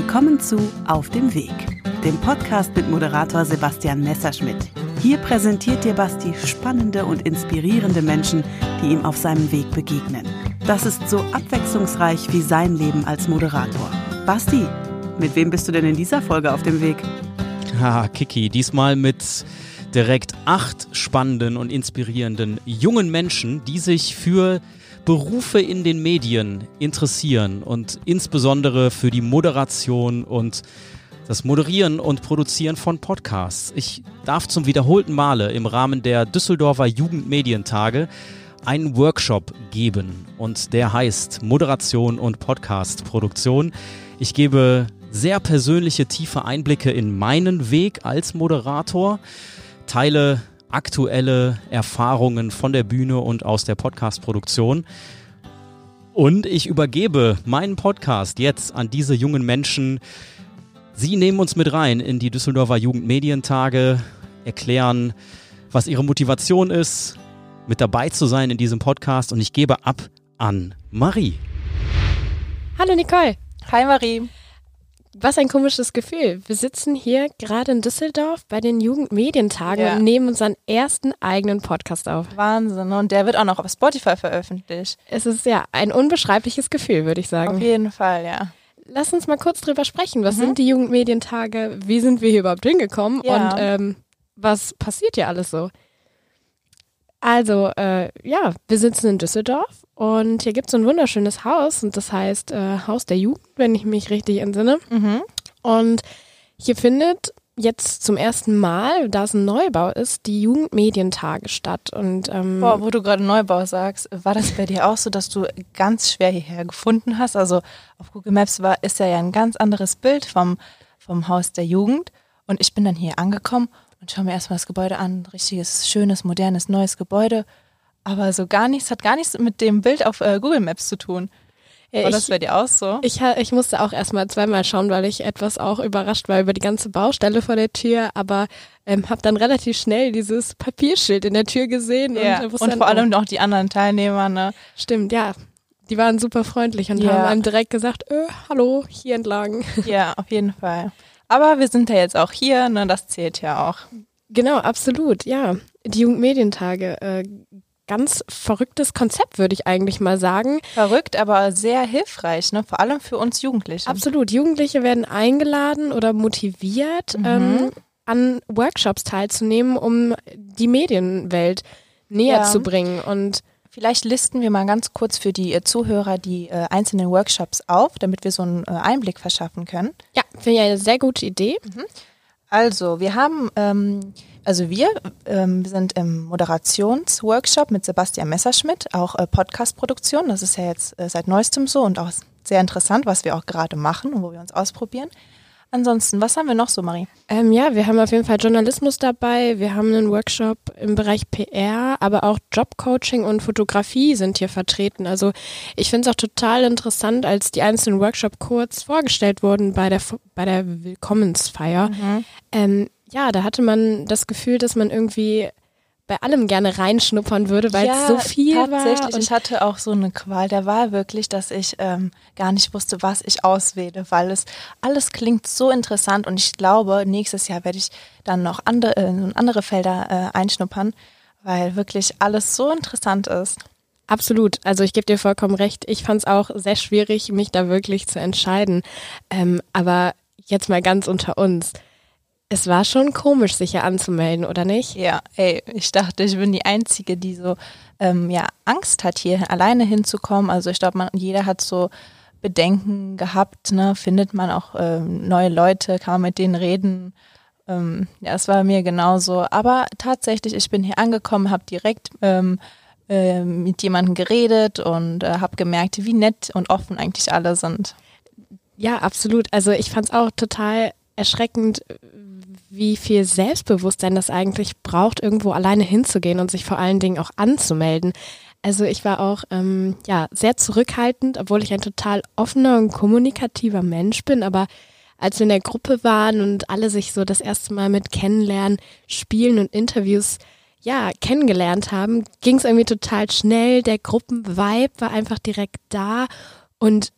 Willkommen zu Auf dem Weg, dem Podcast mit Moderator Sebastian Messerschmidt. Hier präsentiert dir Basti spannende und inspirierende Menschen, die ihm auf seinem Weg begegnen. Das ist so abwechslungsreich wie sein Leben als Moderator. Basti, mit wem bist du denn in dieser Folge auf dem Weg? Ha, Kiki, diesmal mit direkt acht spannenden und inspirierenden jungen Menschen, die sich für Berufe in den Medien interessieren und insbesondere für die Moderation und das Moderieren und Produzieren von Podcasts. Ich darf zum wiederholten Male im Rahmen der Düsseldorfer Jugendmedientage einen Workshop geben und der heißt Moderation und Podcastproduktion. Ich gebe sehr persönliche, tiefe Einblicke in meinen Weg als Moderator, teile aktuelle Erfahrungen von der Bühne und aus der Podcast-Produktion. Und ich übergebe meinen Podcast jetzt an diese jungen Menschen. Sie nehmen uns mit rein in die Düsseldorfer Jugendmedientage, erklären, was ihre Motivation ist, mit dabei zu sein in diesem Podcast. Und ich gebe ab an Marie. Hallo Nicole. Hi Marie. Was ein komisches Gefühl. Wir sitzen hier gerade in Düsseldorf bei den Jugendmedientagen Ja. und nehmen unseren ersten eigenen Podcast auf. Wahnsinn. Und der wird auch noch auf Spotify veröffentlicht. Es ist ja ein unbeschreibliches Gefühl, würde ich Auf sagen. jeden Fall, ja. Lass uns mal kurz drüber sprechen. Was sind die Jugendmedientage? Wie sind wir hier überhaupt hingekommen? Ja. Und ähm, was passiert hier alles so? Also, äh, ja, wir sitzen in Düsseldorf und hier gibt es so ein wunderschönes Haus und das heißt äh, Haus der Jugend, wenn ich mich richtig entsinne. Mhm. Und hier findet jetzt zum ersten Mal, da es ein Neubau ist, die Jugendmedientage statt. Und ähm, Boah, wo du gerade Neubau sagst, war das bei dir auch so, dass du ganz schwer hierher gefunden hast? Also auf Google Maps war, ist ja ein ganz anderes Bild vom, vom Haus der Jugend. Und ich bin dann hier angekommen und schaue mir erstmal das Gebäude an. Richtiges, schönes, modernes, neues Gebäude. Aber so gar nichts, hat gar nichts mit dem Bild auf äh, Google Maps zu tun. ja, War das ich, bei dir auch so? ich, ich musste auch erstmal zweimal schauen, weil ich etwas auch überrascht war über die ganze Baustelle vor der Tür, aber ähm, habe dann relativ schnell dieses Papierschild in der Tür gesehen ja. und, Und dann, vor oh, allem auch die anderen Teilnehmer, ne? stimmt, ja. Die waren super freundlich und Ja. haben einem direkt gesagt, äh, hallo, hier entlang. Ja, auf jeden Fall. Aber wir sind ja jetzt auch hier, ne? Das zählt ja auch. Genau, absolut, ja. Die Jugendmedientage, äh, ganz verrücktes Konzept, würde ich eigentlich mal sagen. Verrückt, aber sehr hilfreich, ne? Vor allem für uns Jugendliche. Absolut. Jugendliche werden eingeladen oder motiviert, ähm, an Workshops teilzunehmen, um die Medienwelt näher Ja. zu bringen. Und Vielleicht listen wir mal ganz kurz für die äh, Zuhörer die äh, einzelnen Workshops auf, damit wir so einen äh, Einblick verschaffen können. ja, finde ich eine sehr gute Idee. Also, wir haben, ähm, also wir, ähm, sind im Moderationsworkshop mit Sebastian Messerschmidt, auch äh, Podcast-Produktion. Das ist ja jetzt äh, seit neuestem so und auch sehr interessant, was wir auch gerade machen und wo wir uns ausprobieren. Ansonsten, was haben wir noch so, Marie? Ähm, ja, wir haben auf jeden Fall Journalismus dabei. Wir haben einen Workshop im Bereich PR, aber auch Jobcoaching und Fotografie sind hier vertreten. Also ich finde es auch total interessant, als die einzelnen Workshops kurz vorgestellt wurden bei der, bei der Willkommensfeier. Ähm, ja, da hatte man das Gefühl, dass man irgendwie bei allem gerne reinschnuppern würde, weil es so viel tatsächlich. war. Und ich hatte auch so eine Qual der Wahl wirklich, dass ich ähm, gar nicht wusste, was ich auswähle, weil es alles klingt so interessant und ich glaube, nächstes Jahr werde ich dann noch andere, äh, andere Felder äh, einschnuppern, weil wirklich alles so interessant ist. Absolut. Also ich gebe dir vollkommen recht. Ich fand es auch sehr schwierig, mich da wirklich zu entscheiden. Ähm, aber jetzt mal ganz unter uns. Es war schon komisch, sich hier anzumelden, oder nicht? Ja, ey, ich dachte, ich bin die Einzige, die so ähm, ja Angst hat, hier alleine hinzukommen. Also ich glaube, jeder hat so Bedenken gehabt, ne? Findet man auch ähm, neue Leute, kann man mit denen reden. Ähm, ja, es war mir genauso. Aber tatsächlich, ich bin hier angekommen, habe direkt ähm, äh, mit jemandem geredet und äh, habe gemerkt, wie nett und offen eigentlich alle sind. Ja, absolut. Also ich fand es auch total erschreckend, wie viel Selbstbewusstsein das eigentlich braucht, irgendwo alleine hinzugehen und sich vor allen Dingen auch anzumelden. Also ich war auch ähm, ja sehr zurückhaltend, obwohl ich ein total offener und kommunikativer Mensch bin. Aber als wir in der Gruppe waren und alle sich so das erste Mal mit Kennenlernen, Spielen und Interviews ja kennengelernt haben, ging es irgendwie total schnell. Der Gruppenvibe war einfach direkt da und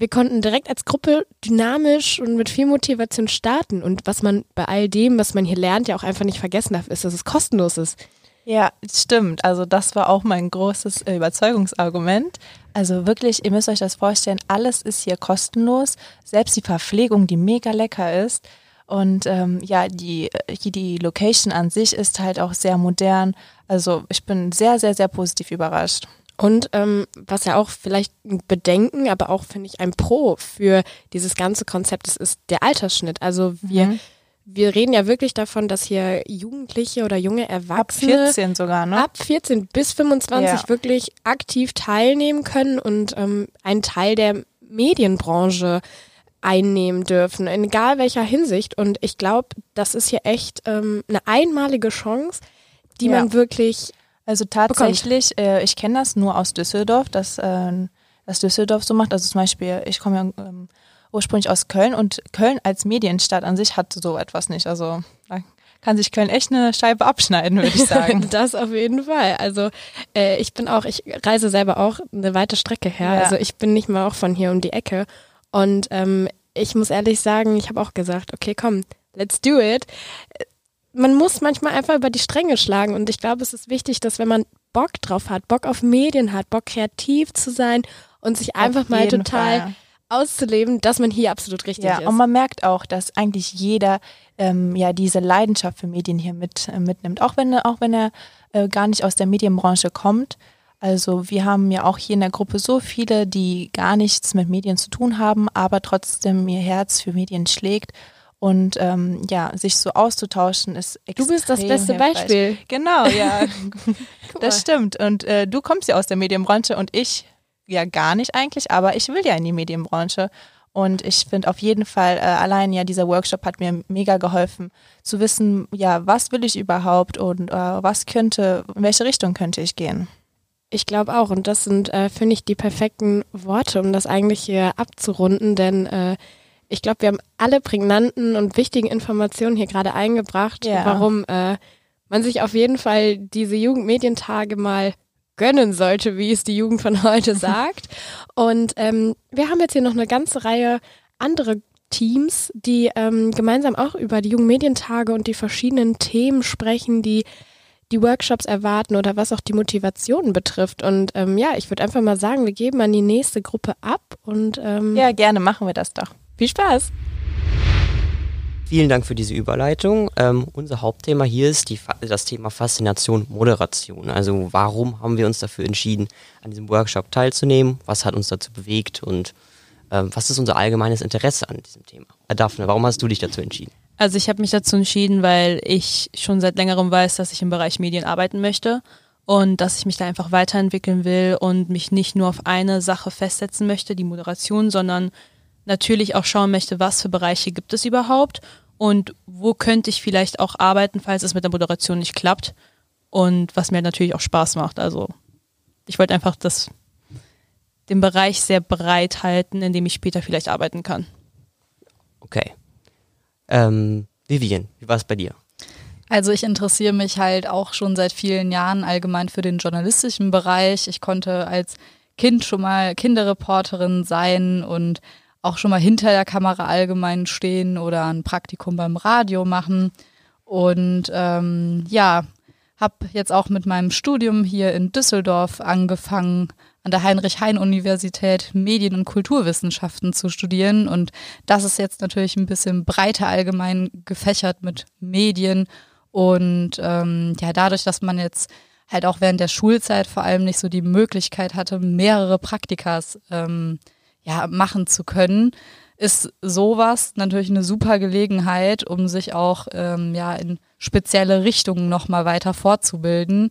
wir konnten direkt als Gruppe dynamisch und mit viel Motivation starten. Und was man bei all dem, was man hier lernt, ja auch einfach nicht vergessen darf, ist, dass es kostenlos ist. Ja, stimmt. Also das war auch mein großes äh, Überzeugungsargument. Also wirklich, ihr müsst euch das vorstellen, alles ist hier kostenlos. Selbst die Verpflegung, die mega lecker ist. Und ähm, ja, die, die Location an sich ist halt auch sehr modern. Also ich bin sehr, sehr, sehr positiv überrascht. Und ähm, was ja auch vielleicht ein Bedenken, aber auch finde ich ein Pro für dieses ganze Konzept ist, ist der Altersschnitt. Also wir, mhm. wir reden ja wirklich davon, dass hier Jugendliche oder junge Erwachsene ab 14 sogar, ne? Ab 14 bis 25 ja. wirklich aktiv teilnehmen können und ähm, einen Teil der Medienbranche einnehmen dürfen, in egal welcher Hinsicht. Und ich glaube, das ist hier echt ähm, eine einmalige Chance, die ja. man wirklich. Also tatsächlich, äh, ich kenne das nur aus Düsseldorf, dass, äh, dass Düsseldorf so macht. Also zum Beispiel, ich komme ja ähm, ursprünglich aus Köln und Köln als Medienstadt an sich hat so etwas nicht. Also da kann sich Köln echt eine Scheibe abschneiden, würde ich sagen. das auf jeden Fall. Also äh, ich bin auch, ich reise selber auch eine weite Strecke her. Ja. Also ich bin nicht mal auch von hier um die Ecke. Und ähm, ich muss ehrlich sagen, ich habe auch gesagt, okay, komm, let's do it. Man muss manchmal einfach über die Stränge schlagen und ich glaube, es ist wichtig, dass wenn man Bock drauf hat, Bock auf Medien hat, Bock kreativ zu sein und sich einfach mal total Fall. auszuleben, dass man hier absolut richtig ja, ist. Und man merkt auch, dass eigentlich jeder ähm, ja diese Leidenschaft für Medien hier mit äh, mitnimmt, auch wenn auch wenn er äh, gar nicht aus der Medienbranche kommt. Also wir haben ja auch hier in der Gruppe so viele, die gar nichts mit Medien zu tun haben, aber trotzdem ihr Herz für Medien schlägt. Und ähm, ja, sich so auszutauschen ist extrem Du bist das beste hilfreich. Beispiel. Genau, ja. das stimmt. Und äh, du kommst ja aus der Medienbranche und ich ja gar nicht eigentlich, aber ich will ja in die Medienbranche. Und ich finde auf jeden Fall, äh, allein ja dieser Workshop hat mir mega geholfen, zu wissen, ja, was will ich überhaupt und äh, was könnte, in welche Richtung könnte ich gehen. Ich glaube auch. Und das sind, äh, finde ich, die perfekten Worte, um das eigentlich hier abzurunden. Denn äh, ich glaube, wir haben alle prägnanten und wichtigen Informationen hier gerade eingebracht, ja. warum äh, man sich auf jeden Fall diese Jugendmedientage mal gönnen sollte, wie es die Jugend von heute sagt. Und ähm, wir haben jetzt hier noch eine ganze Reihe andere Teams, die ähm, gemeinsam auch über die Jugendmedientage und die verschiedenen Themen sprechen, die die Workshops erwarten oder was auch die Motivation betrifft. Und ähm, ja, ich würde einfach mal sagen, wir geben an die nächste Gruppe ab und ähm, ja, gerne machen wir das doch. Viel Spaß! Vielen Dank für diese Überleitung. Ähm, unser Hauptthema hier ist die, das Thema Faszination Moderation. Also warum haben wir uns dafür entschieden, an diesem Workshop teilzunehmen? Was hat uns dazu bewegt und ähm, was ist unser allgemeines Interesse an diesem Thema? Herr Daphne, warum hast du dich dazu entschieden? Also ich habe mich dazu entschieden, weil ich schon seit längerem weiß, dass ich im Bereich Medien arbeiten möchte und dass ich mich da einfach weiterentwickeln will und mich nicht nur auf eine Sache festsetzen möchte, die Moderation, sondern natürlich auch schauen möchte, was für Bereiche gibt es überhaupt und wo könnte ich vielleicht auch arbeiten, falls es mit der Moderation nicht klappt und was mir natürlich auch Spaß macht. Also ich wollte einfach das, den Bereich sehr breit halten, in dem ich später vielleicht arbeiten kann. Okay. Ähm, Vivian, wie war es bei dir? Also ich interessiere mich halt auch schon seit vielen Jahren allgemein für den journalistischen Bereich. Ich konnte als Kind schon mal Kinderreporterin sein und auch schon mal hinter der Kamera allgemein stehen oder ein Praktikum beim Radio machen. Und ähm, ja, habe jetzt auch mit meinem Studium hier in Düsseldorf angefangen, an der Heinrich-Hein-Universität Medien- und Kulturwissenschaften zu studieren. Und das ist jetzt natürlich ein bisschen breiter allgemein gefächert mit Medien. Und ähm, ja, dadurch, dass man jetzt halt auch während der Schulzeit vor allem nicht so die Möglichkeit hatte, mehrere Praktikas ähm, ja, machen zu können, ist sowas natürlich eine super Gelegenheit, um sich auch ähm, ja in spezielle Richtungen nochmal weiter fortzubilden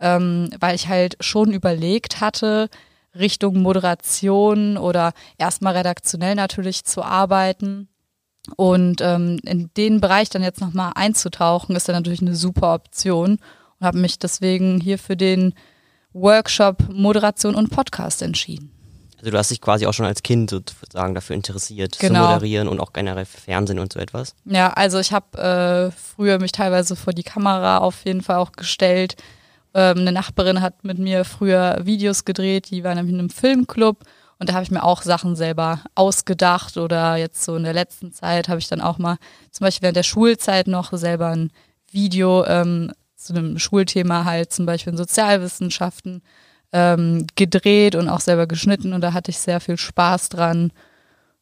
ähm, weil ich halt schon überlegt hatte, Richtung Moderation oder erstmal redaktionell natürlich zu arbeiten. Und ähm, in den Bereich dann jetzt nochmal einzutauchen, ist dann natürlich eine super Option und habe mich deswegen hier für den Workshop Moderation und Podcast entschieden. Also du hast dich quasi auch schon als Kind sozusagen dafür interessiert, genau. zu moderieren und auch generell Fernsehen und so etwas? Ja, also ich habe äh, früher mich teilweise vor die Kamera auf jeden Fall auch gestellt, ähm, eine Nachbarin hat mit mir früher Videos gedreht, die war nämlich in einem Filmclub Und da habe ich mir auch Sachen selber ausgedacht oder jetzt so in der letzten Zeit habe ich dann auch mal zum Beispiel während der Schulzeit noch selber ein Video ähm, zu einem Schulthema halt zum Beispiel in Sozialwissenschaften ähm, gedreht und auch selber geschnitten und da hatte ich sehr viel Spaß dran.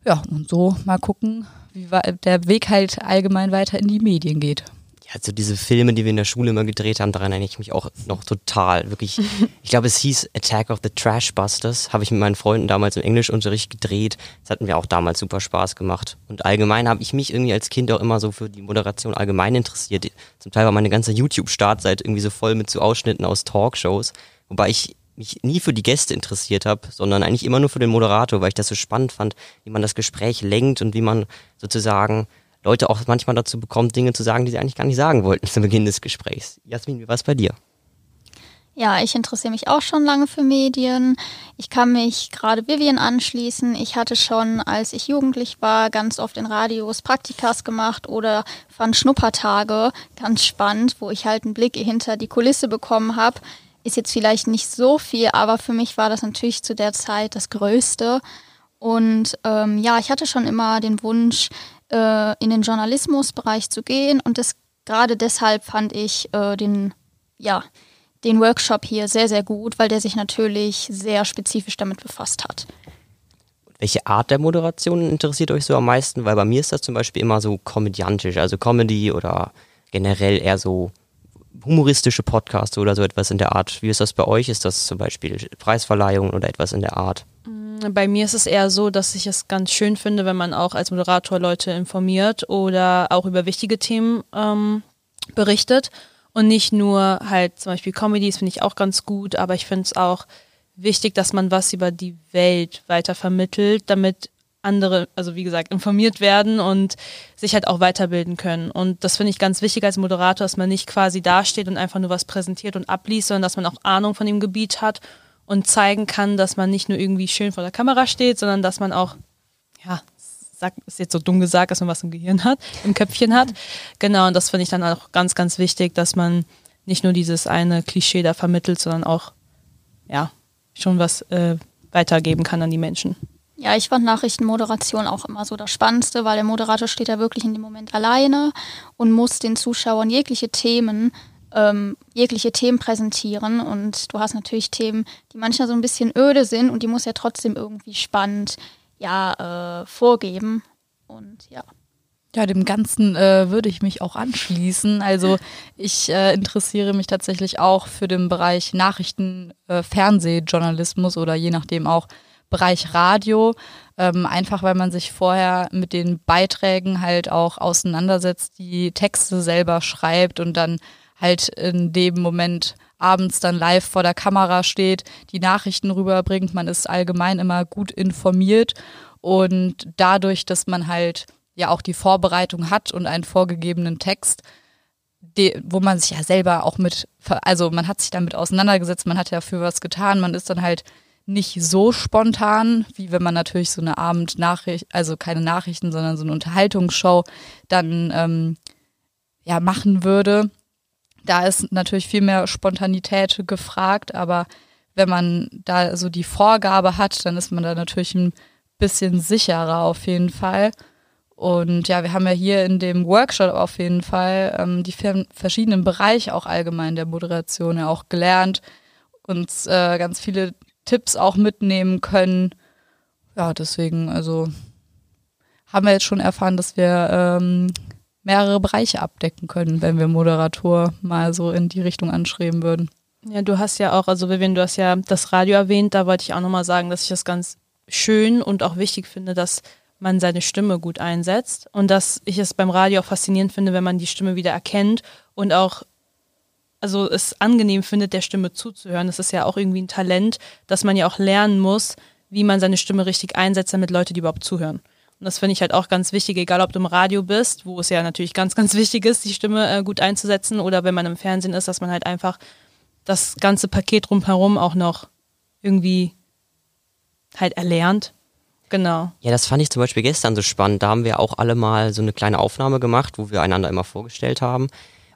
Ja, und so mal gucken, wie der Weg halt allgemein weiter in die Medien geht. Ja, also diese Filme, die wir in der Schule immer gedreht haben, daran erinnere ich mich auch noch total. Wirklich, ich glaube, es hieß Attack of the Trashbusters, habe ich mit meinen Freunden damals im Englischunterricht gedreht. Das hatten wir auch damals super Spaß gemacht. Und allgemein habe ich mich irgendwie als Kind auch immer so für die Moderation allgemein interessiert. Zum Teil war meine ganze YouTube-Startzeit irgendwie so voll mit so Ausschnitten aus Talkshows. Wobei ich mich nie für die Gäste interessiert habe, sondern eigentlich immer nur für den Moderator, weil ich das so spannend fand, wie man das Gespräch lenkt und wie man sozusagen Leute auch manchmal dazu bekommt, Dinge zu sagen, die sie eigentlich gar nicht sagen wollten zu Beginn des Gesprächs. Jasmin, wie war es bei dir? Ja, ich interessiere mich auch schon lange für Medien. Ich kann mich gerade Vivian anschließen. Ich hatte schon, als ich jugendlich war, ganz oft in Radios Praktikas gemacht oder fand Schnuppertage ganz spannend, wo ich halt einen Blick hinter die Kulisse bekommen habe ist jetzt vielleicht nicht so viel, aber für mich war das natürlich zu der Zeit das Größte. Und ähm, ja, ich hatte schon immer den Wunsch, äh, in den Journalismusbereich zu gehen. Und das gerade deshalb fand ich äh, den, ja, den Workshop hier sehr, sehr gut, weil der sich natürlich sehr spezifisch damit befasst hat. Welche Art der Moderation interessiert euch so am meisten? Weil bei mir ist das zum Beispiel immer so komödiantisch, also Comedy oder generell eher so humoristische Podcasts oder so etwas in der Art. Wie ist das bei euch? Ist das zum Beispiel Preisverleihungen oder etwas in der Art? Mm, bei mir ist es eher so, dass ich es ganz schön finde, wenn man auch als Moderator Leute informiert oder auch über wichtige Themen ähm, berichtet und nicht nur halt zum Beispiel Comedies finde ich auch ganz gut, aber ich finde es auch wichtig, dass man was über die Welt weiter vermittelt, damit andere, also wie gesagt, informiert werden und sich halt auch weiterbilden können. Und das finde ich ganz wichtig als Moderator, dass man nicht quasi dasteht und einfach nur was präsentiert und abliest, sondern dass man auch Ahnung von dem Gebiet hat und zeigen kann, dass man nicht nur irgendwie schön vor der Kamera steht, sondern dass man auch, ja, sag, ist jetzt so dumm gesagt, dass man was im Gehirn hat, im Köpfchen hat. Genau, und das finde ich dann auch ganz, ganz wichtig, dass man nicht nur dieses eine Klischee da vermittelt, sondern auch, ja, schon was äh, weitergeben kann an die Menschen. Ja, ich fand Nachrichtenmoderation auch immer so das Spannendste, weil der Moderator steht ja wirklich in dem Moment alleine und muss den Zuschauern jegliche Themen, ähm, jegliche Themen präsentieren. Und du hast natürlich Themen, die manchmal so ein bisschen öde sind und die muss er trotzdem irgendwie spannend ja, äh, vorgeben. Und ja. Ja, dem Ganzen äh, würde ich mich auch anschließen. Also ich äh, interessiere mich tatsächlich auch für den Bereich Nachrichten, äh, Fernsehjournalismus oder je nachdem auch Bereich Radio, ähm, einfach weil man sich vorher mit den Beiträgen halt auch auseinandersetzt, die Texte selber schreibt und dann halt in dem Moment abends dann live vor der Kamera steht, die Nachrichten rüberbringt. Man ist allgemein immer gut informiert und dadurch, dass man halt ja auch die Vorbereitung hat und einen vorgegebenen Text, de, wo man sich ja selber auch mit, also man hat sich damit auseinandergesetzt, man hat ja für was getan, man ist dann halt nicht so spontan, wie wenn man natürlich so eine Abendnachricht, also keine Nachrichten, sondern so eine Unterhaltungsshow dann ähm, ja machen würde. Da ist natürlich viel mehr Spontanität gefragt, aber wenn man da so die Vorgabe hat, dann ist man da natürlich ein bisschen sicherer auf jeden Fall. Und ja, wir haben ja hier in dem Workshop auf jeden Fall ähm, die verschiedenen Bereiche auch allgemein der Moderation ja auch gelernt, uns äh, ganz viele Tipps auch mitnehmen können. Ja, deswegen, also haben wir jetzt schon erfahren, dass wir ähm, mehrere Bereiche abdecken können, wenn wir Moderator mal so in die Richtung anschreiben würden. Ja, du hast ja auch, also Vivian, du hast ja das Radio erwähnt, da wollte ich auch nochmal sagen, dass ich das ganz schön und auch wichtig finde, dass man seine Stimme gut einsetzt und dass ich es beim Radio auch faszinierend finde, wenn man die Stimme wieder erkennt und auch also es angenehm findet, der Stimme zuzuhören. Das ist ja auch irgendwie ein Talent, dass man ja auch lernen muss, wie man seine Stimme richtig einsetzt, damit Leute die überhaupt zuhören. Und das finde ich halt auch ganz wichtig, egal ob du im Radio bist, wo es ja natürlich ganz, ganz wichtig ist, die Stimme äh, gut einzusetzen, oder wenn man im Fernsehen ist, dass man halt einfach das ganze Paket drumherum auch noch irgendwie halt erlernt. Genau. Ja, das fand ich zum Beispiel gestern so spannend. Da haben wir auch alle mal so eine kleine Aufnahme gemacht, wo wir einander immer vorgestellt haben.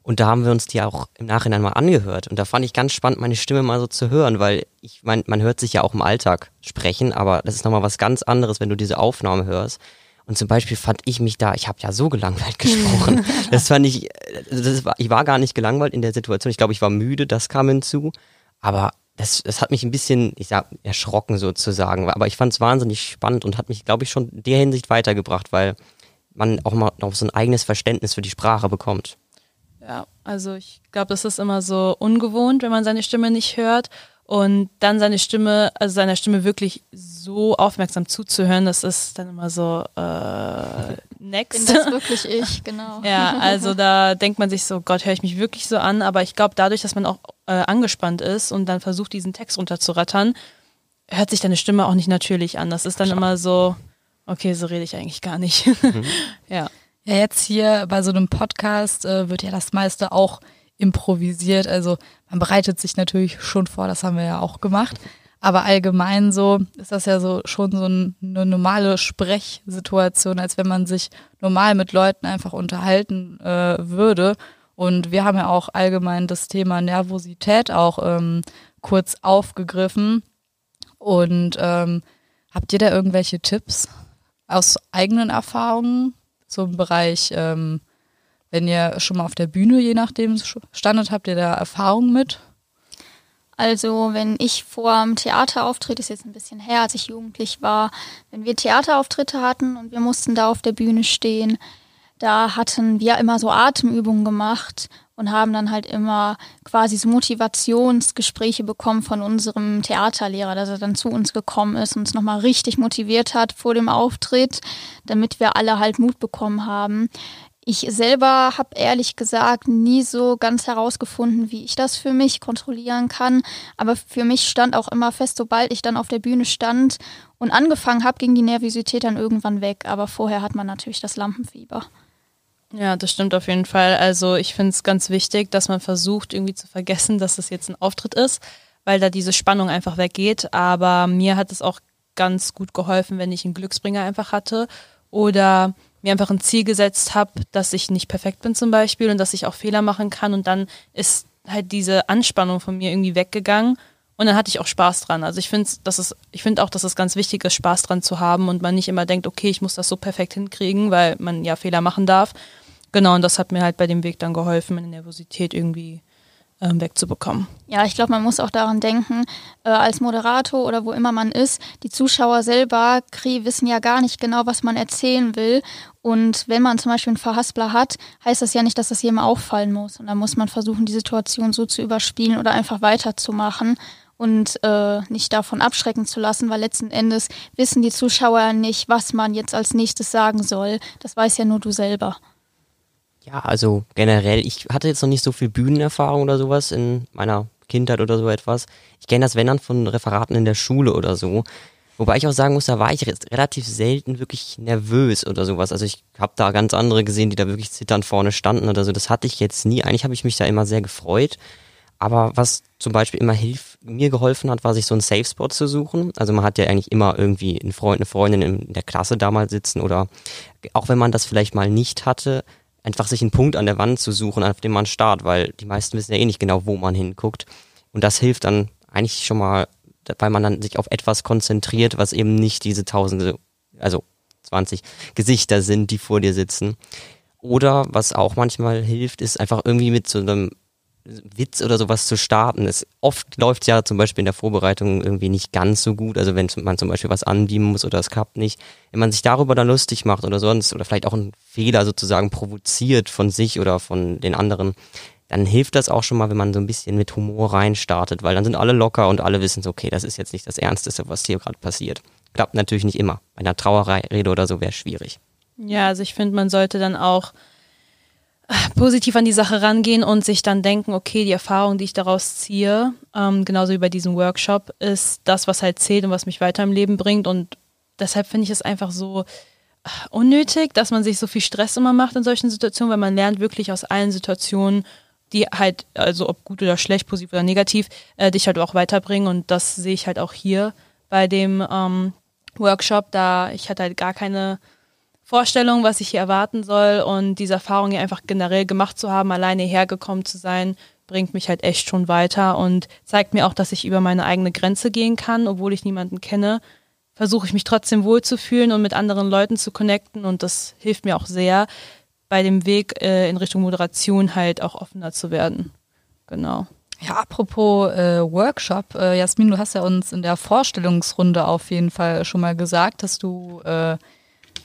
Und da haben wir uns die auch im Nachhinein mal angehört. Und da fand ich ganz spannend, meine Stimme mal so zu hören, weil ich meine, man hört sich ja auch im Alltag sprechen, aber das ist nochmal was ganz anderes, wenn du diese Aufnahme hörst. Und zum Beispiel fand ich mich da, ich habe ja so gelangweilt gesprochen. das fand ich, das war, ich war gar nicht gelangweilt in der Situation. Ich glaube, ich war müde, das kam hinzu. Aber das, das hat mich ein bisschen, ich sag, erschrocken sozusagen. Aber ich fand es wahnsinnig spannend und hat mich, glaube ich, schon in der Hinsicht weitergebracht, weil man auch mal noch so ein eigenes Verständnis für die Sprache bekommt. Ja, also ich glaube, das ist immer so ungewohnt, wenn man seine Stimme nicht hört und dann seine Stimme, also seiner Stimme wirklich so aufmerksam zuzuhören, das ist dann immer so äh, next. Bin das wirklich ich, genau. ja, also da denkt man sich so, Gott, höre ich mich wirklich so an, aber ich glaube, dadurch, dass man auch äh, angespannt ist und dann versucht, diesen Text runterzurattern, hört sich deine Stimme auch nicht natürlich an. Das ist dann immer so, okay, so rede ich eigentlich gar nicht. Mhm. ja. Ja, jetzt hier bei so einem Podcast äh, wird ja das meiste auch improvisiert. Also man bereitet sich natürlich schon vor, das haben wir ja auch gemacht. Aber allgemein so ist das ja so schon so eine normale Sprechsituation, als wenn man sich normal mit Leuten einfach unterhalten äh, würde. Und wir haben ja auch allgemein das Thema Nervosität auch ähm, kurz aufgegriffen. Und ähm, habt ihr da irgendwelche Tipps aus eigenen Erfahrungen? So im Bereich, ähm, wenn ihr schon mal auf der Bühne, je nachdem, standet, habt ihr da Erfahrung mit? Also wenn ich vor dem Theater auftritt, ist jetzt ein bisschen her, als ich jugendlich war, wenn wir Theaterauftritte hatten und wir mussten da auf der Bühne stehen, da hatten wir immer so Atemübungen gemacht und haben dann halt immer quasi so Motivationsgespräche bekommen von unserem Theaterlehrer, dass er dann zu uns gekommen ist und uns nochmal richtig motiviert hat vor dem Auftritt, damit wir alle halt Mut bekommen haben. Ich selber habe ehrlich gesagt nie so ganz herausgefunden, wie ich das für mich kontrollieren kann. Aber für mich stand auch immer fest, sobald ich dann auf der Bühne stand und angefangen habe, ging die Nervosität dann irgendwann weg. Aber vorher hat man natürlich das Lampenfieber. Ja, das stimmt auf jeden Fall. Also ich finde es ganz wichtig, dass man versucht, irgendwie zu vergessen, dass es jetzt ein Auftritt ist, weil da diese Spannung einfach weggeht. Aber mir hat es auch ganz gut geholfen, wenn ich einen Glücksbringer einfach hatte oder mir einfach ein Ziel gesetzt habe, dass ich nicht perfekt bin zum Beispiel und dass ich auch Fehler machen kann und dann ist halt diese Anspannung von mir irgendwie weggegangen und dann hatte ich auch Spaß dran. Also ich finde, das ist, ich finde auch, dass es ganz wichtig ist, Spaß dran zu haben und man nicht immer denkt, okay, ich muss das so perfekt hinkriegen, weil man ja Fehler machen darf. Genau, und das hat mir halt bei dem Weg dann geholfen, meine Nervosität irgendwie ähm, wegzubekommen. Ja, ich glaube, man muss auch daran denken, äh, als Moderator oder wo immer man ist, die Zuschauer selber wissen ja gar nicht genau, was man erzählen will. Und wenn man zum Beispiel einen Verhaspler hat, heißt das ja nicht, dass das jedem auffallen muss. Und dann muss man versuchen, die Situation so zu überspielen oder einfach weiterzumachen und äh, nicht davon abschrecken zu lassen, weil letzten Endes wissen die Zuschauer nicht, was man jetzt als nächstes sagen soll. Das weiß ja nur du selber. Ja, also generell, ich hatte jetzt noch nicht so viel Bühnenerfahrung oder sowas in meiner Kindheit oder so etwas. Ich kenne das, wenn dann, von Referaten in der Schule oder so. Wobei ich auch sagen muss, da war ich relativ selten wirklich nervös oder sowas. Also ich habe da ganz andere gesehen, die da wirklich zitternd vorne standen oder so. Das hatte ich jetzt nie. Eigentlich habe ich mich da immer sehr gefreut. Aber was zum Beispiel immer hilf, mir geholfen hat, war sich so einen Safe Spot zu suchen. Also man hat ja eigentlich immer irgendwie einen Freund, eine Freundin in der Klasse damals sitzen oder auch wenn man das vielleicht mal nicht hatte, einfach sich einen Punkt an der Wand zu suchen, auf dem man starrt, weil die meisten wissen ja eh nicht genau, wo man hinguckt. Und das hilft dann eigentlich schon mal, weil man dann sich auf etwas konzentriert, was eben nicht diese tausende, also 20 Gesichter sind, die vor dir sitzen. Oder was auch manchmal hilft, ist einfach irgendwie mit so einem Witz oder sowas zu starten. Es, oft läuft ja zum Beispiel in der Vorbereitung irgendwie nicht ganz so gut. Also wenn man zum Beispiel was anbeamen muss oder es klappt nicht. Wenn man sich darüber dann lustig macht oder sonst oder vielleicht auch einen Fehler sozusagen provoziert von sich oder von den anderen, dann hilft das auch schon mal, wenn man so ein bisschen mit Humor reinstartet, weil dann sind alle locker und alle wissen so, okay, das ist jetzt nicht das Ernsteste, was hier gerade passiert. Klappt natürlich nicht immer. Bei einer Trauerrede oder so wäre schwierig. Ja, also ich finde, man sollte dann auch positiv an die Sache rangehen und sich dann denken, okay, die Erfahrung, die ich daraus ziehe, ähm, genauso wie bei diesem Workshop, ist das, was halt zählt und was mich weiter im Leben bringt. Und deshalb finde ich es einfach so äh, unnötig, dass man sich so viel Stress immer macht in solchen Situationen, weil man lernt wirklich aus allen Situationen, die halt, also ob gut oder schlecht, positiv oder negativ, äh, dich halt auch weiterbringen. Und das sehe ich halt auch hier bei dem ähm, Workshop, da ich hatte halt gar keine Vorstellung, was ich hier erwarten soll und diese Erfahrung hier einfach generell gemacht zu haben, alleine hergekommen zu sein, bringt mich halt echt schon weiter und zeigt mir auch, dass ich über meine eigene Grenze gehen kann, obwohl ich niemanden kenne. Versuche ich mich trotzdem wohlzufühlen und mit anderen Leuten zu connecten und das hilft mir auch sehr, bei dem Weg äh, in Richtung Moderation halt auch offener zu werden. Genau. Ja, apropos äh, Workshop, äh, Jasmin, du hast ja uns in der Vorstellungsrunde auf jeden Fall schon mal gesagt, dass du äh,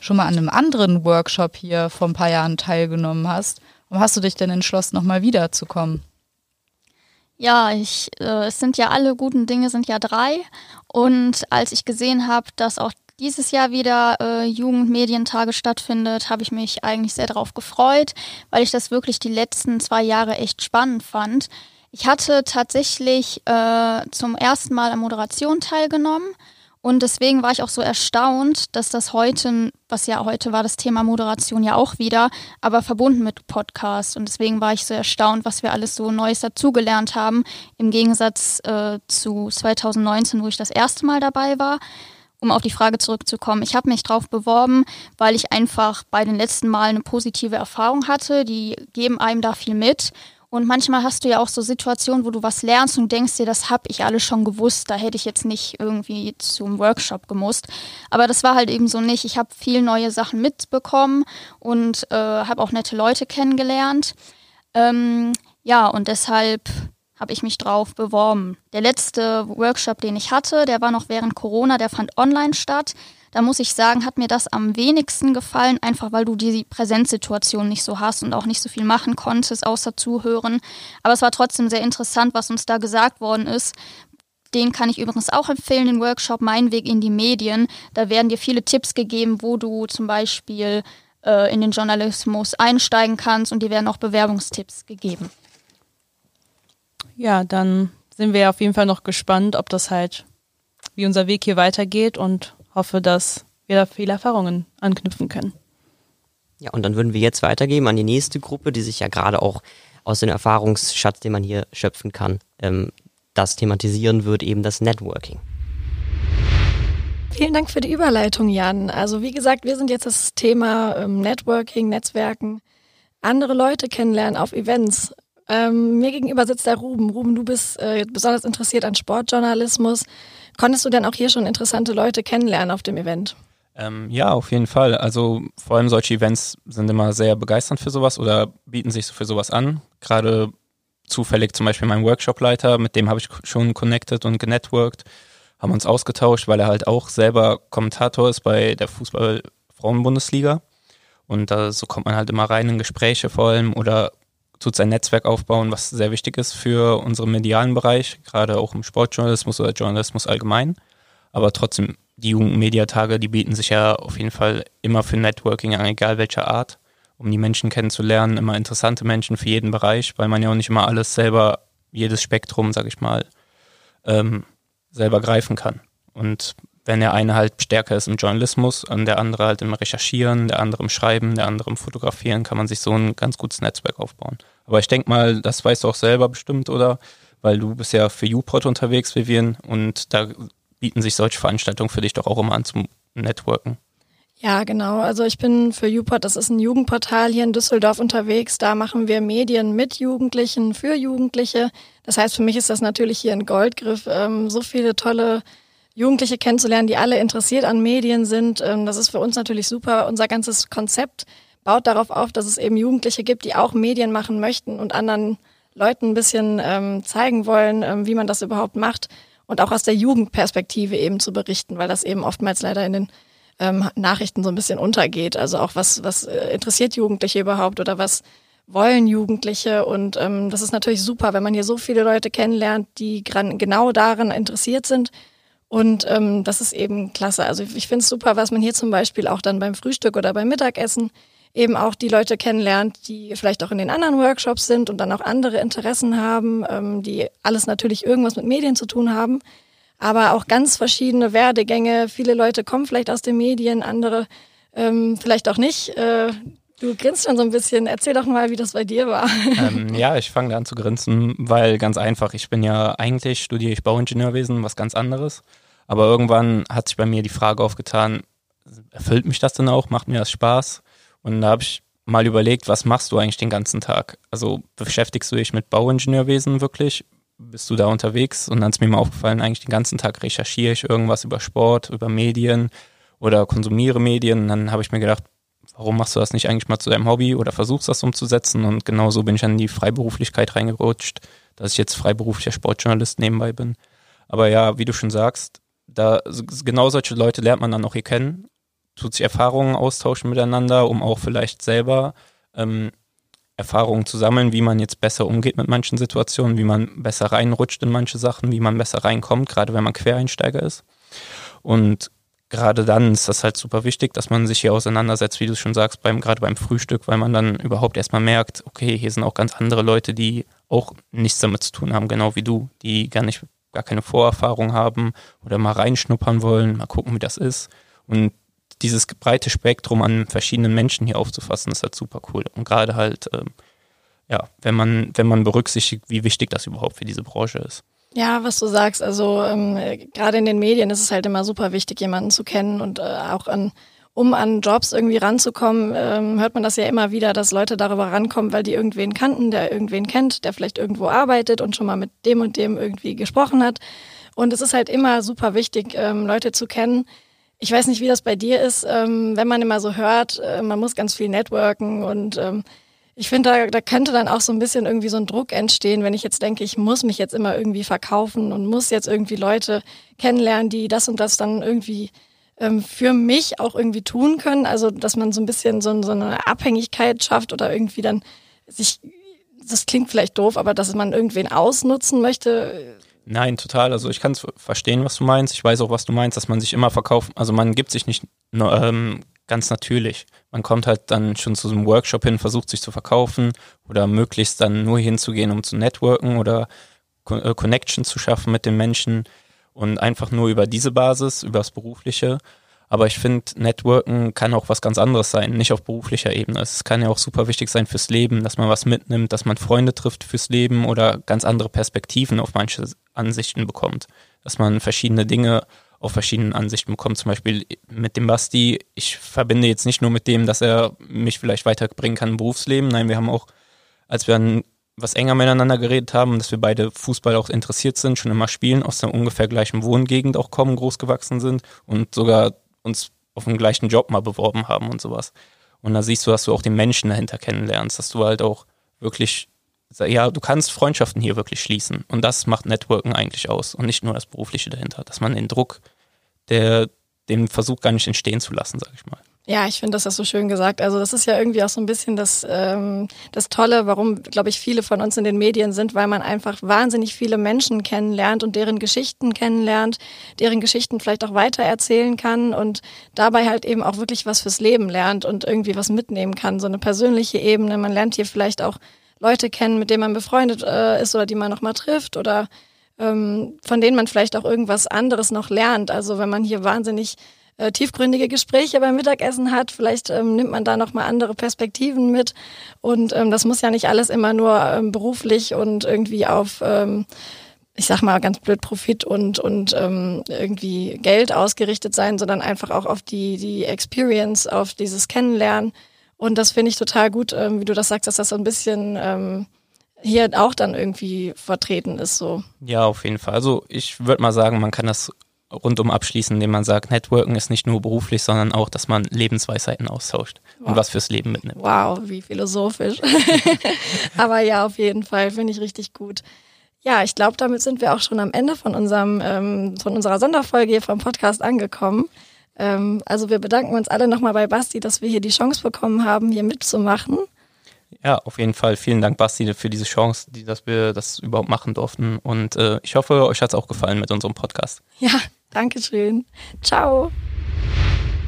schon mal an einem anderen Workshop hier vor ein paar Jahren teilgenommen hast. Warum hast du dich denn entschlossen, nochmal wiederzukommen? Ja, ich, äh, es sind ja alle guten Dinge sind ja drei. Und als ich gesehen habe, dass auch dieses Jahr wieder äh, Jugendmedientage stattfindet, habe ich mich eigentlich sehr darauf gefreut, weil ich das wirklich die letzten zwei Jahre echt spannend fand. Ich hatte tatsächlich äh, zum ersten Mal an Moderation teilgenommen und deswegen war ich auch so erstaunt, dass das heute, was ja heute war das Thema Moderation ja auch wieder, aber verbunden mit Podcast. Und deswegen war ich so erstaunt, was wir alles so Neues dazugelernt haben, im Gegensatz äh, zu 2019, wo ich das erste Mal dabei war. Um auf die Frage zurückzukommen, ich habe mich drauf beworben, weil ich einfach bei den letzten Malen eine positive Erfahrung hatte. Die geben einem da viel mit. Und manchmal hast du ja auch so Situationen, wo du was lernst und denkst dir, das habe ich alles schon gewusst, da hätte ich jetzt nicht irgendwie zum Workshop gemusst. Aber das war halt eben so nicht. Ich habe viel neue Sachen mitbekommen und äh, habe auch nette Leute kennengelernt. Ähm, ja, und deshalb habe ich mich drauf beworben. Der letzte Workshop, den ich hatte, der war noch während Corona, der fand online statt da muss ich sagen, hat mir das am wenigsten gefallen, einfach weil du die Präsenzsituation nicht so hast und auch nicht so viel machen konntest, außer zuhören. Aber es war trotzdem sehr interessant, was uns da gesagt worden ist. Den kann ich übrigens auch empfehlen, den Workshop Mein Weg in die Medien. Da werden dir viele Tipps gegeben, wo du zum Beispiel äh, in den Journalismus einsteigen kannst und dir werden auch Bewerbungstipps gegeben. Ja, dann sind wir auf jeden Fall noch gespannt, ob das halt, wie unser Weg hier weitergeht und hoffe, dass wir da viele Erfahrungen anknüpfen können. Ja, und dann würden wir jetzt weitergeben an die nächste Gruppe, die sich ja gerade auch aus dem Erfahrungsschatz, den man hier schöpfen kann, ähm, das thematisieren wird, eben das Networking. Vielen Dank für die Überleitung, Jan. Also wie gesagt, wir sind jetzt das Thema ähm, Networking, Netzwerken, andere Leute kennenlernen auf Events. Ähm, mir gegenüber sitzt der Ruben. Ruben, du bist äh, besonders interessiert an Sportjournalismus. Konntest du denn auch hier schon interessante Leute kennenlernen auf dem Event? Ähm, ja, auf jeden Fall. Also vor allem solche Events sind immer sehr begeisternd für sowas oder bieten sich für sowas an. Gerade zufällig zum Beispiel mein Workshopleiter, mit dem habe ich schon connected und genetworked, haben uns ausgetauscht, weil er halt auch selber Kommentator ist bei der Fußball-Frauen-Bundesliga. Und da so kommt man halt immer rein in Gespräche vor allem oder tut sein Netzwerk aufbauen, was sehr wichtig ist für unseren medialen Bereich, gerade auch im Sportjournalismus oder Journalismus allgemein. Aber trotzdem, die Jugendmediatage, die bieten sich ja auf jeden Fall immer für Networking an, egal welcher Art, um die Menschen kennenzulernen, immer interessante Menschen für jeden Bereich, weil man ja auch nicht immer alles selber, jedes Spektrum, sag ich mal, ähm, selber greifen kann. Und wenn der eine halt stärker ist im Journalismus und der andere halt im Recherchieren, der andere im Schreiben, der andere im Fotografieren, kann man sich so ein ganz gutes Netzwerk aufbauen. Aber ich denke mal, das weißt du auch selber bestimmt, oder? Weil du bist ja für UPod unterwegs, Vivian, und da bieten sich solche Veranstaltungen für dich doch auch immer an zum Networken. Ja, genau. Also ich bin für UPod, das ist ein Jugendportal hier in Düsseldorf unterwegs. Da machen wir Medien mit Jugendlichen, für Jugendliche. Das heißt, für mich ist das natürlich hier ein Goldgriff, ähm, so viele tolle Jugendliche kennenzulernen, die alle interessiert an Medien sind. Ähm, das ist für uns natürlich super. Unser ganzes Konzept baut darauf auf, dass es eben Jugendliche gibt, die auch Medien machen möchten und anderen Leuten ein bisschen ähm, zeigen wollen, ähm, wie man das überhaupt macht und auch aus der Jugendperspektive eben zu berichten, weil das eben oftmals leider in den Nachrichten so ein bisschen untergeht. Also auch was, was äh, interessiert Jugendliche überhaupt oder was wollen Jugendliche und ähm, das ist natürlich super, wenn man hier so viele Leute kennenlernt, die genau daran interessiert sind und ähm, das ist eben klasse. Also ich finde es super, was man hier zum Beispiel auch dann beim Frühstück oder beim Mittagessen eben auch die Leute kennenlernt, die vielleicht auch in den anderen Workshops sind und dann auch andere Interessen haben, ähm, die alles natürlich irgendwas mit Medien zu tun haben, aber auch ganz verschiedene Werdegänge. Viele Leute kommen vielleicht aus den Medien, andere ähm, vielleicht auch nicht. Äh, Du grinst schon so ein bisschen. Erzähl doch mal, wie das bei dir war. Ähm, ja, ich fange an zu grinsen, weil ganz einfach, ich bin ja eigentlich, studiere ich Bauingenieurwesen, was ganz anderes. Aber irgendwann hat sich bei mir die Frage aufgetan, erfüllt mich das dann auch, macht mir das Spaß. Und da habe ich mal überlegt, was machst du eigentlich den ganzen Tag? Also beschäftigst du dich mit Bauingenieurwesen wirklich? Bist du da unterwegs? Und dann ist mir mal aufgefallen, eigentlich den ganzen Tag recherchiere ich irgendwas über Sport, über Medien oder konsumiere Medien. Und dann habe ich mir gedacht, warum machst du das nicht eigentlich mal zu deinem Hobby oder versuchst das umzusetzen? Und genauso bin ich in die Freiberuflichkeit reingerutscht, dass ich jetzt freiberuflicher Sportjournalist nebenbei bin. Aber ja, wie du schon sagst, da genau solche Leute lernt man dann auch hier kennen tut sich Erfahrungen austauschen miteinander, um auch vielleicht selber ähm, Erfahrungen zu sammeln, wie man jetzt besser umgeht mit manchen Situationen, wie man besser reinrutscht in manche Sachen, wie man besser reinkommt, gerade wenn man Quereinsteiger ist. Und gerade dann ist das halt super wichtig, dass man sich hier auseinandersetzt, wie du schon sagst, beim, gerade beim Frühstück, weil man dann überhaupt erstmal merkt, okay, hier sind auch ganz andere Leute, die auch nichts damit zu tun haben, genau wie du, die gar nicht, gar keine Vorerfahrung haben oder mal reinschnuppern wollen, mal gucken, wie das ist. Und dieses breite Spektrum an verschiedenen Menschen hier aufzufassen, ist halt super cool. Und gerade halt, ähm, ja, wenn man, wenn man berücksichtigt, wie wichtig das überhaupt für diese Branche ist. Ja, was du sagst, also ähm, gerade in den Medien ist es halt immer super wichtig, jemanden zu kennen und äh, auch an, um an Jobs irgendwie ranzukommen, ähm, hört man das ja immer wieder, dass Leute darüber rankommen, weil die irgendwen kannten, der irgendwen kennt, der vielleicht irgendwo arbeitet und schon mal mit dem und dem irgendwie gesprochen hat. Und es ist halt immer super wichtig, ähm, Leute zu kennen, ich weiß nicht, wie das bei dir ist, ähm, wenn man immer so hört, äh, man muss ganz viel networken und ähm, ich finde, da, da könnte dann auch so ein bisschen irgendwie so ein Druck entstehen, wenn ich jetzt denke, ich muss mich jetzt immer irgendwie verkaufen und muss jetzt irgendwie Leute kennenlernen, die das und das dann irgendwie für mich auch irgendwie tun können. Also, dass man so ein bisschen so, so eine Abhängigkeit schafft oder irgendwie dann sich, das klingt vielleicht doof, aber dass man irgendwen ausnutzen möchte, Nein, total. Also ich kann verstehen, was du meinst. Ich weiß auch, was du meinst, dass man sich immer verkauft. Also man gibt sich nicht ähm, ganz natürlich. Man kommt halt dann schon zu so einem Workshop hin, versucht sich zu verkaufen oder möglichst dann nur hinzugehen, um zu networken oder äh, Connection zu schaffen mit den Menschen und einfach nur über diese Basis, über das Berufliche aber ich finde, Networken kann auch was ganz anderes sein, nicht auf beruflicher Ebene. Es kann ja auch super wichtig sein fürs Leben, dass man was mitnimmt, dass man Freunde trifft fürs Leben oder ganz andere Perspektiven auf manche Ansichten bekommt. Dass man verschiedene Dinge auf verschiedenen Ansichten bekommt. Zum Beispiel mit dem Basti. Ich verbinde jetzt nicht nur mit dem, dass er mich vielleicht weiterbringen kann im Berufsleben. Nein, wir haben auch, als wir dann was enger miteinander geredet haben, dass wir beide Fußball auch interessiert sind, schon immer spielen, aus der ungefähr gleichen Wohngegend auch kommen, groß gewachsen sind und sogar uns auf den gleichen Job mal beworben haben und sowas. Und da siehst du, dass du auch den Menschen dahinter kennenlernst, dass du halt auch wirklich, ja, du kannst Freundschaften hier wirklich schließen. Und das macht Networken eigentlich aus und nicht nur das Berufliche dahinter, dass man den Druck, der, den Versuch gar nicht entstehen zu lassen, sag ich mal. Ja, ich finde, das hast du schön gesagt. Also das ist ja irgendwie auch so ein bisschen das, ähm, das Tolle, warum, glaube ich, viele von uns in den Medien sind, weil man einfach wahnsinnig viele Menschen kennenlernt und deren Geschichten kennenlernt, deren Geschichten vielleicht auch weitererzählen kann und dabei halt eben auch wirklich was fürs Leben lernt und irgendwie was mitnehmen kann. So eine persönliche Ebene. Man lernt hier vielleicht auch Leute kennen, mit denen man befreundet äh, ist oder die man noch mal trifft oder ähm, von denen man vielleicht auch irgendwas anderes noch lernt. Also wenn man hier wahnsinnig äh, tiefgründige Gespräche beim Mittagessen hat. Vielleicht ähm, nimmt man da nochmal andere Perspektiven mit. Und ähm, das muss ja nicht alles immer nur ähm, beruflich und irgendwie auf, ähm, ich sag mal ganz blöd, Profit und, und ähm, irgendwie Geld ausgerichtet sein, sondern einfach auch auf die, die Experience, auf dieses Kennenlernen. Und das finde ich total gut, ähm, wie du das sagst, dass das so ein bisschen ähm, hier auch dann irgendwie vertreten ist. So. Ja, auf jeden Fall. Also ich würde mal sagen, man kann das rundum abschließen, indem man sagt, Networken ist nicht nur beruflich, sondern auch, dass man Lebensweisheiten austauscht wow. und was fürs Leben mitnimmt. Wow, wie philosophisch. Aber ja, auf jeden Fall, finde ich richtig gut. Ja, ich glaube, damit sind wir auch schon am Ende von unserem, ähm, von unserer Sonderfolge hier vom Podcast angekommen. Ähm, also wir bedanken uns alle nochmal bei Basti, dass wir hier die Chance bekommen haben, hier mitzumachen. Ja, auf jeden Fall. Vielen Dank, Basti, für diese Chance, die, dass wir das überhaupt machen durften. Und äh, ich hoffe, euch hat es auch gefallen mit unserem Podcast. Ja, Dankeschön. Ciao.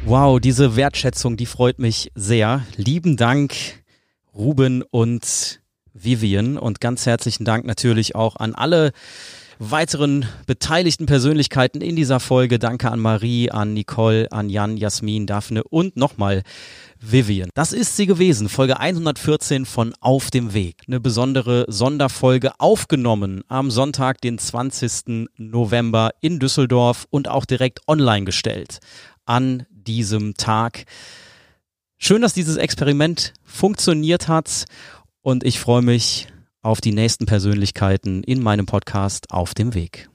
Wow, diese Wertschätzung, die freut mich sehr. Lieben Dank, Ruben und Vivian. Und ganz herzlichen Dank natürlich auch an alle weiteren beteiligten Persönlichkeiten in dieser Folge. Danke an Marie, an Nicole, an Jan, Jasmin, Daphne und nochmal Vivian. Das ist sie gewesen, Folge 114 von Auf dem Weg. Eine besondere Sonderfolge aufgenommen am Sonntag, den 20. November in Düsseldorf und auch direkt online gestellt. an diesem Tag. Schön, dass dieses Experiment funktioniert hat und ich freue mich auf die nächsten Persönlichkeiten in meinem Podcast auf dem Weg.